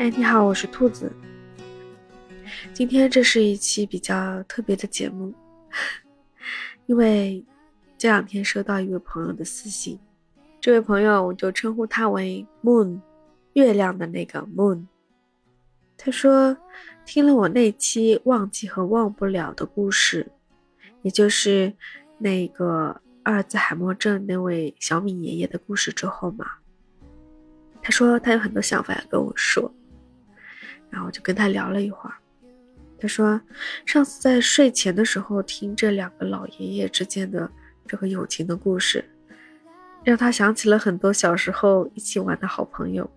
哎，你好，我是兔子。今天这是一期比较特别的节目，因为这两天收到一位朋友的私信，这位朋友我就称呼他为 Moon，月亮的那个 Moon。他说听了我那期忘记和忘不了的故事，也就是那个阿尔兹海默症那位小米爷爷的故事之后嘛，他说他有很多想法要跟我说。然后就跟他聊了一会儿，他说上次在睡前的时候听这两个老爷爷之间的这个友情的故事，让他想起了很多小时候一起玩的好朋友。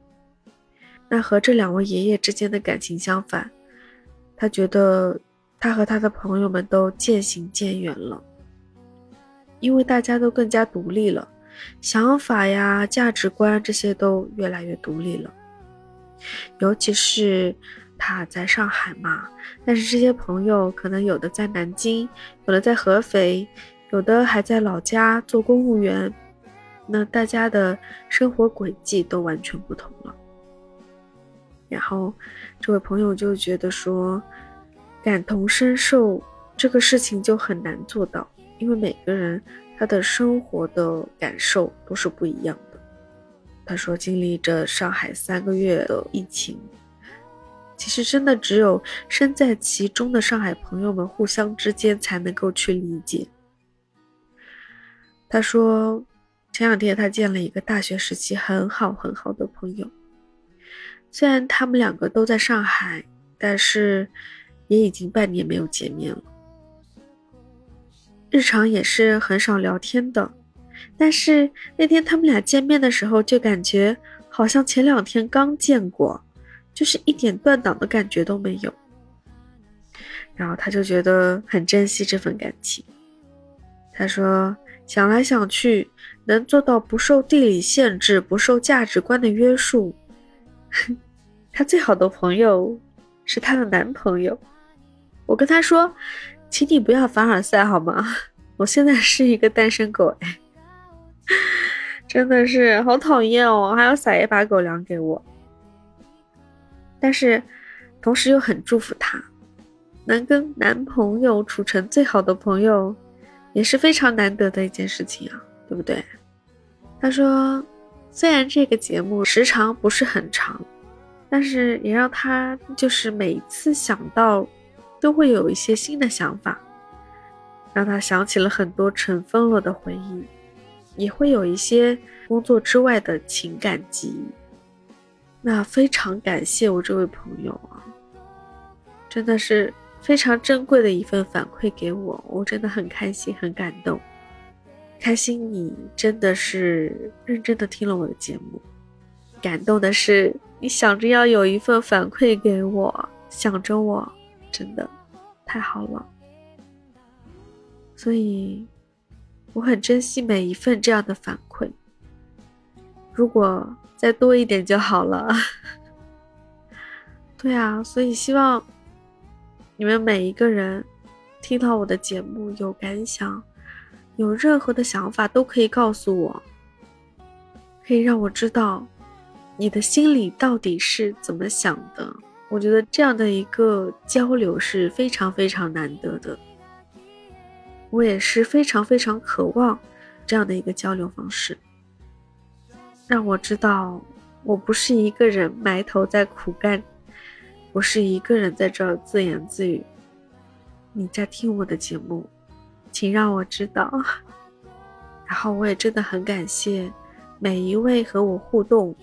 那和这两位爷爷之间的感情相反，他觉得他和他的朋友们都渐行渐远了，因为大家都更加独立了，想法呀、价值观这些都越来越独立了。尤其是他在上海嘛，但是这些朋友可能有的在南京，有的在合肥，有的还在老家做公务员，那大家的生活轨迹都完全不同了。然后这位朋友就觉得说，感同身受这个事情就很难做到，因为每个人他的生活的感受都是不一样的。他说：“经历着上海三个月的疫情，其实真的只有身在其中的上海朋友们互相之间才能够去理解。”他说：“前两天他见了一个大学时期很好很好的朋友，虽然他们两个都在上海，但是也已经半年没有见面了，日常也是很少聊天的。”但是那天他们俩见面的时候，就感觉好像前两天刚见过，就是一点断档的感觉都没有。然后他就觉得很珍惜这份感情。他说：“想来想去，能做到不受地理限制、不受价值观的约束，他最好的朋友是他的男朋友。”我跟他说：“请你不要凡尔赛好吗？我现在是一个单身狗。”哎。真的是好讨厌哦！还要撒一把狗粮给我，但是同时又很祝福他，能跟男朋友处成最好的朋友，也是非常难得的一件事情啊，对不对？他说，虽然这个节目时长不是很长，但是也让他就是每次想到，都会有一些新的想法，让他想起了很多尘封了的回忆。也会有一些工作之外的情感记忆。那非常感谢我这位朋友啊，真的是非常珍贵的一份反馈给我，我真的很开心，很感动。开心你真的是认真的听了我的节目，感动的是你想着要有一份反馈给我，想着我，真的太好了。所以。我很珍惜每一份这样的反馈，如果再多一点就好了。对啊，所以希望你们每一个人听到我的节目有感想，有任何的想法都可以告诉我，可以让我知道你的心里到底是怎么想的。我觉得这样的一个交流是非常非常难得的。我也是非常非常渴望这样的一个交流方式，让我知道我不是一个人埋头在苦干，我是一个人在这儿自言自语。你在听我的节目，请让我知道。然后我也真的很感谢每一位和我互动，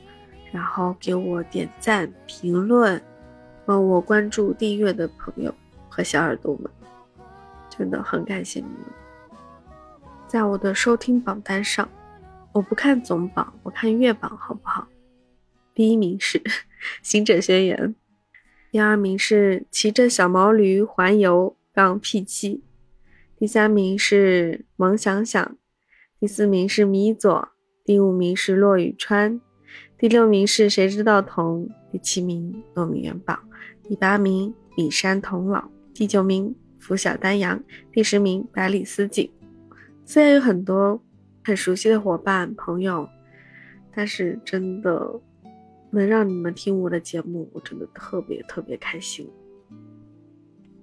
然后给我点赞、评论、帮我关注、订阅的朋友和小耳朵们。真的很感谢你们，在我的收听榜单上，我不看总榜，我看月榜，好不好？第一名是《行者宣言》，第二名是骑着小毛驴环游杠 P 七，第三名是萌想想，第四名是米佐，第五名是骆宇川，第六名是谁知道童，第七名糯米元宝，第八名比山童姥，第九名。拂晓丹阳，第十名百里思锦。虽然有很多很熟悉的伙伴朋友，但是真的能让你们听我的节目，我真的特别特别开心。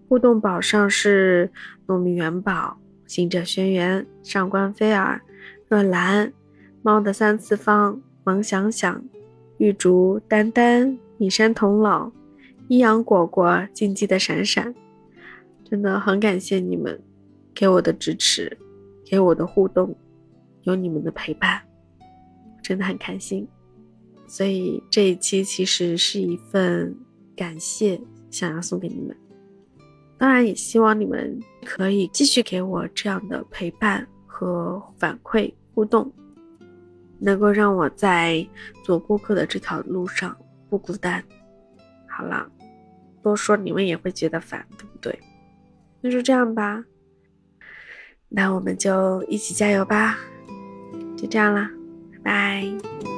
互动宝上是糯米元宝、行者轩辕、上官菲儿、若兰、猫的三次方、萌想想、玉竹、丹丹、米山童姥、一阳果果、静寂的闪闪，真的很感谢你们给我的支持，给我的互动，有你们的陪伴，真的很开心。所以这一期其实是一份感谢，想要送给你们。当然，也希望你们可以继续给我这样的陪伴和反馈互动，能够让我在做播客的这条路上不孤单。好了，多说你们也会觉得烦，那就这样吧，那我们就一起加油吧。就这样啦，拜拜。